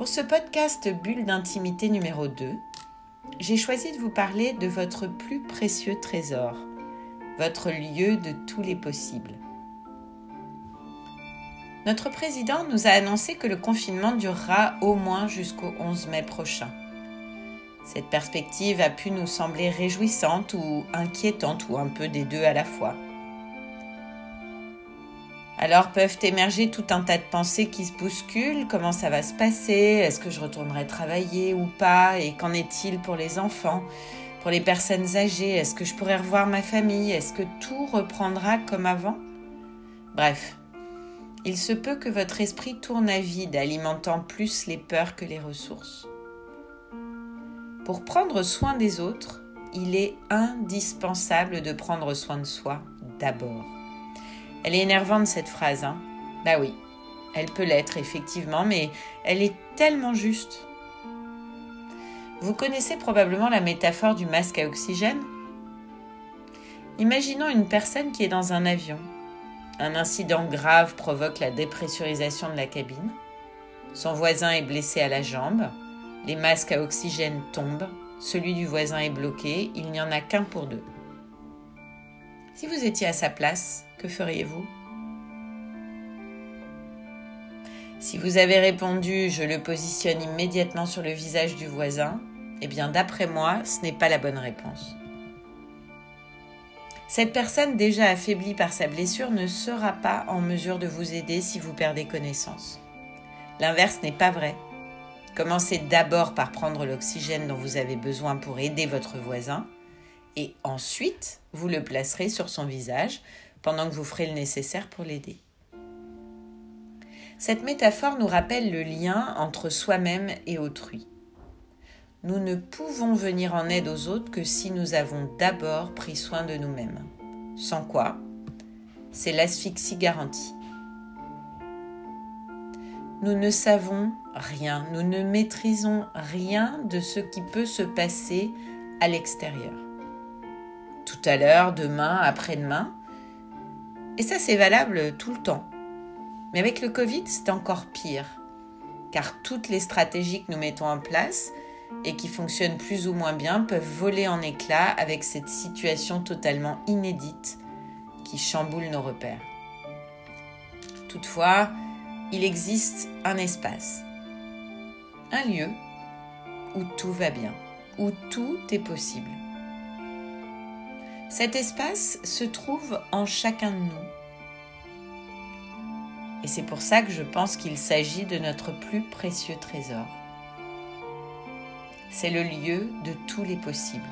Pour ce podcast Bulle d'intimité numéro 2, j'ai choisi de vous parler de votre plus précieux trésor, votre lieu de tous les possibles. Notre président nous a annoncé que le confinement durera au moins jusqu'au 11 mai prochain. Cette perspective a pu nous sembler réjouissante ou inquiétante ou un peu des deux à la fois. Alors peuvent émerger tout un tas de pensées qui se bousculent. Comment ça va se passer? Est-ce que je retournerai travailler ou pas? Et qu'en est-il pour les enfants? Pour les personnes âgées Est-ce que je pourrai revoir ma famille? Est-ce que tout reprendra comme avant? Bref, il se peut que votre esprit tourne à vide, alimentant plus les peurs que les ressources. Pour prendre soin des autres, il est indispensable de prendre soin de soi d'abord. Elle est énervante cette phrase, hein Bah oui, elle peut l'être effectivement, mais elle est tellement juste. Vous connaissez probablement la métaphore du masque à oxygène? Imaginons une personne qui est dans un avion. Un incident grave provoque la dépressurisation de la cabine. Son voisin est blessé à la jambe. Les masques à oxygène tombent. Celui du voisin est bloqué. Il n'y en a qu'un pour deux. Si vous étiez à sa place, que feriez-vous? Si vous avez répondu je le positionne immédiatement sur le visage du voisin, eh bien d'après moi, ce n'est pas la bonne réponse. Cette personne déjà affaiblie par sa blessure ne sera pas en mesure de vous aider si vous perdez connaissance. L'inverse n'est pas vrai. Commencez d'abord par prendre l'oxygène dont vous avez besoin pour aider votre voisin et ensuite vous le placerez sur son visage pendant que vous ferez le nécessaire pour l'aider. Cette métaphore nous rappelle le lien entre soi-même et autrui. Nous ne pouvons venir en aide aux autres que si nous avons d'abord pris soin de nous-mêmes. Sans quoi, c'est l'asphyxie garantie. Nous ne savons rien, nous ne maîtrisons rien de ce qui peut se passer à l'extérieur. Tout à l'heure, demain, après-demain, et ça, c'est valable tout le temps. Mais avec le Covid, c'est encore pire. Car toutes les stratégies que nous mettons en place et qui fonctionnent plus ou moins bien peuvent voler en éclats avec cette situation totalement inédite qui chamboule nos repères. Toutefois, il existe un espace, un lieu où tout va bien, où tout est possible. Cet espace se trouve en chacun de nous. Et c'est pour ça que je pense qu'il s'agit de notre plus précieux trésor. C'est le lieu de tous les possibles.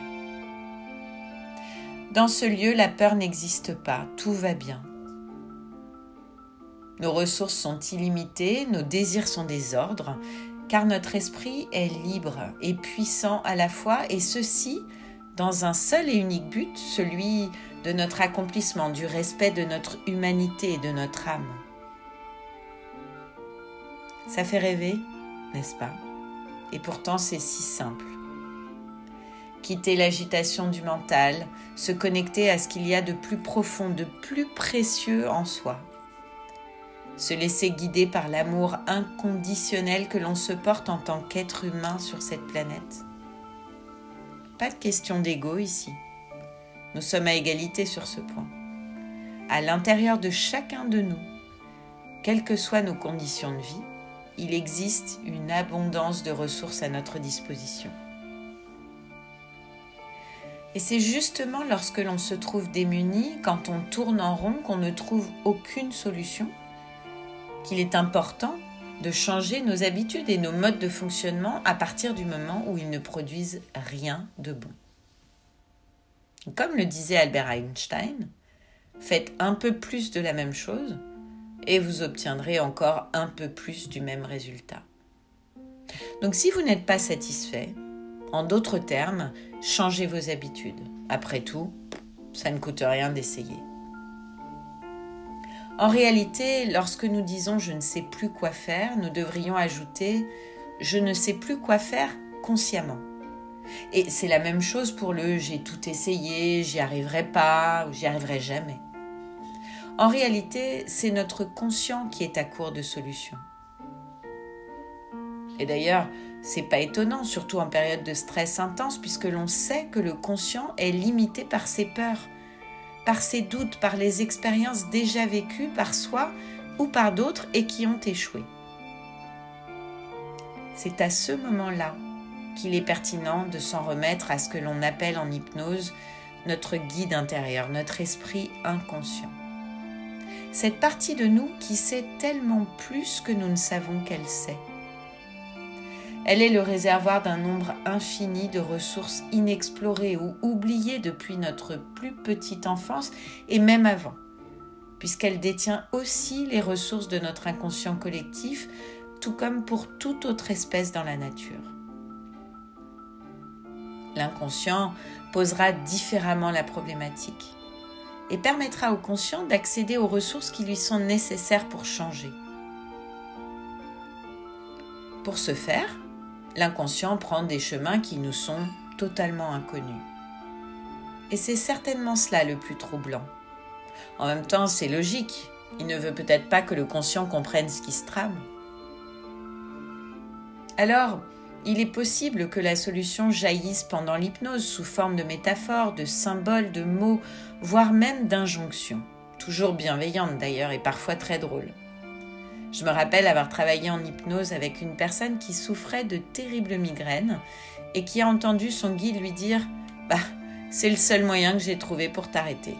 Dans ce lieu, la peur n'existe pas, tout va bien. Nos ressources sont illimitées, nos désirs sont des ordres, car notre esprit est libre et puissant à la fois, et ceci dans un seul et unique but, celui de notre accomplissement, du respect de notre humanité et de notre âme. Ça fait rêver, n'est-ce pas? Et pourtant c'est si simple. Quitter l'agitation du mental, se connecter à ce qu'il y a de plus profond, de plus précieux en soi. Se laisser guider par l'amour inconditionnel que l'on se porte en tant qu'être humain sur cette planète pas de question d'ego ici. Nous sommes à égalité sur ce point. À l'intérieur de chacun de nous, quelles que soient nos conditions de vie, il existe une abondance de ressources à notre disposition. Et c'est justement lorsque l'on se trouve démuni, quand on tourne en rond, qu'on ne trouve aucune solution, qu'il est important de changer nos habitudes et nos modes de fonctionnement à partir du moment où ils ne produisent rien de bon. Comme le disait Albert Einstein, faites un peu plus de la même chose et vous obtiendrez encore un peu plus du même résultat. Donc si vous n'êtes pas satisfait, En d'autres termes, changez vos habitudes. Après tout, ça ne coûte rien d'essayer. En réalité, lorsque nous disons je ne sais plus quoi faire, nous devrions ajouter je ne sais plus quoi faire consciemment. Et c'est la même chose pour le j'ai tout essayé, j'y arriverai pas ou j'y arriverai jamais. En réalité, c'est notre conscient qui est à court de solutions. Et d'ailleurs, c'est pas étonnant, surtout en période de stress intense, puisque l'on sait que le conscient est limité par ses peurs, par ses doutes, par les expériences déjà vécues par soi ou par d'autres et qui ont échoué. C'est à ce moment-là qu'il est pertinent de s'en remettre à ce que l'on appelle en hypnose notre guide intérieur, notre esprit inconscient. Cette partie de nous qui sait tellement plus que nous ne savons qu'elle sait. Elle est le réservoir d'un nombre infini de ressources inexplorées ou oubliées depuis notre plus petite enfance et même avant, puisqu'elle détient aussi les ressources de notre inconscient collectif, tout comme pour toute autre espèce dans la nature. L'inconscient posera différemment la problématique et permettra au conscient d'accéder aux ressources qui lui sont nécessaires pour changer. Pour ce faire, l'inconscient prend des chemins qui nous sont totalement inconnus. Et c'est certainement cela le plus troublant. En même temps, c'est logique. Il ne veut peut-être pas que le conscient comprenne ce qui se trame. Alors, il est possible que la solution jaillisse pendant l'hypnose sous forme de métaphores, de symboles, de mots, voire même d'injonctions. Toujours bienveillantes d'ailleurs et parfois très drôles. Je me rappelle avoir travaillé en hypnose avec une personne qui souffrait de terribles migraines et qui a entendu son guide lui dire Bah, c'est le seul moyen que j'ai trouvé pour t'arrêter.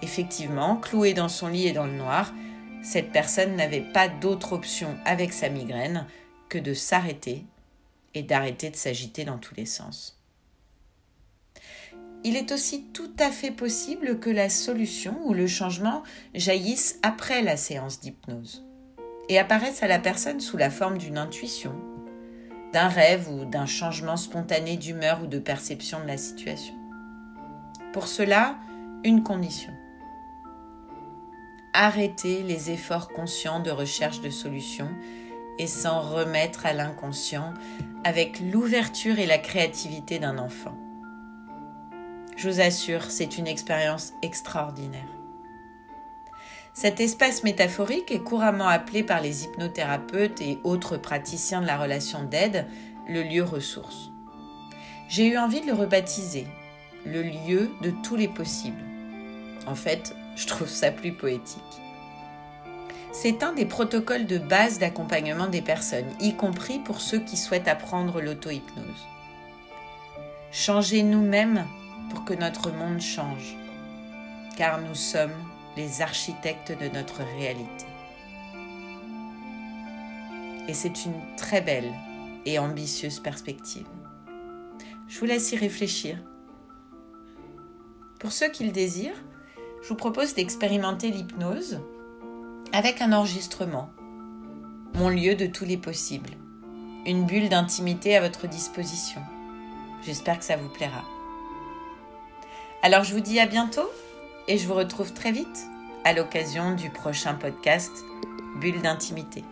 Effectivement, clouée dans son lit et dans le noir, cette personne n'avait pas d'autre option avec sa migraine que de s'arrêter et d'arrêter de s'agiter dans tous les sens. Il est aussi tout à fait possible que la solution ou le changement jaillisse après la séance d'hypnose et apparaisse à la personne sous la forme d'une intuition, d'un rêve ou d'un changement spontané d'humeur ou de perception de la situation. Pour cela, une condition. Arrêter les efforts conscients de recherche de solutions et s'en remettre à l'inconscient avec l'ouverture et la créativité d'un enfant. Je vous assure, c'est une expérience extraordinaire. Cet espace métaphorique est couramment appelé par les hypnothérapeutes et autres praticiens de la relation d'aide le lieu ressource. J'ai eu envie de le rebaptiser le lieu de tous les possibles. En fait, je trouve ça plus poétique. C'est un des protocoles de base d'accompagnement des personnes, y compris pour ceux qui souhaitent apprendre l'auto-hypnose. Changer nous-mêmes que notre monde change, car nous sommes les architectes de notre réalité. Et c'est une très belle et ambitieuse perspective. Je vous laisse y réfléchir. Pour ceux qui le désirent, je vous propose d'expérimenter l'hypnose avec un enregistrement. Mon lieu de tous les possibles. Une bulle d'intimité à votre disposition. J'espère que ça vous plaira. Alors je vous dis à bientôt et je vous retrouve très vite à l'occasion du prochain podcast Bulle d'intimité.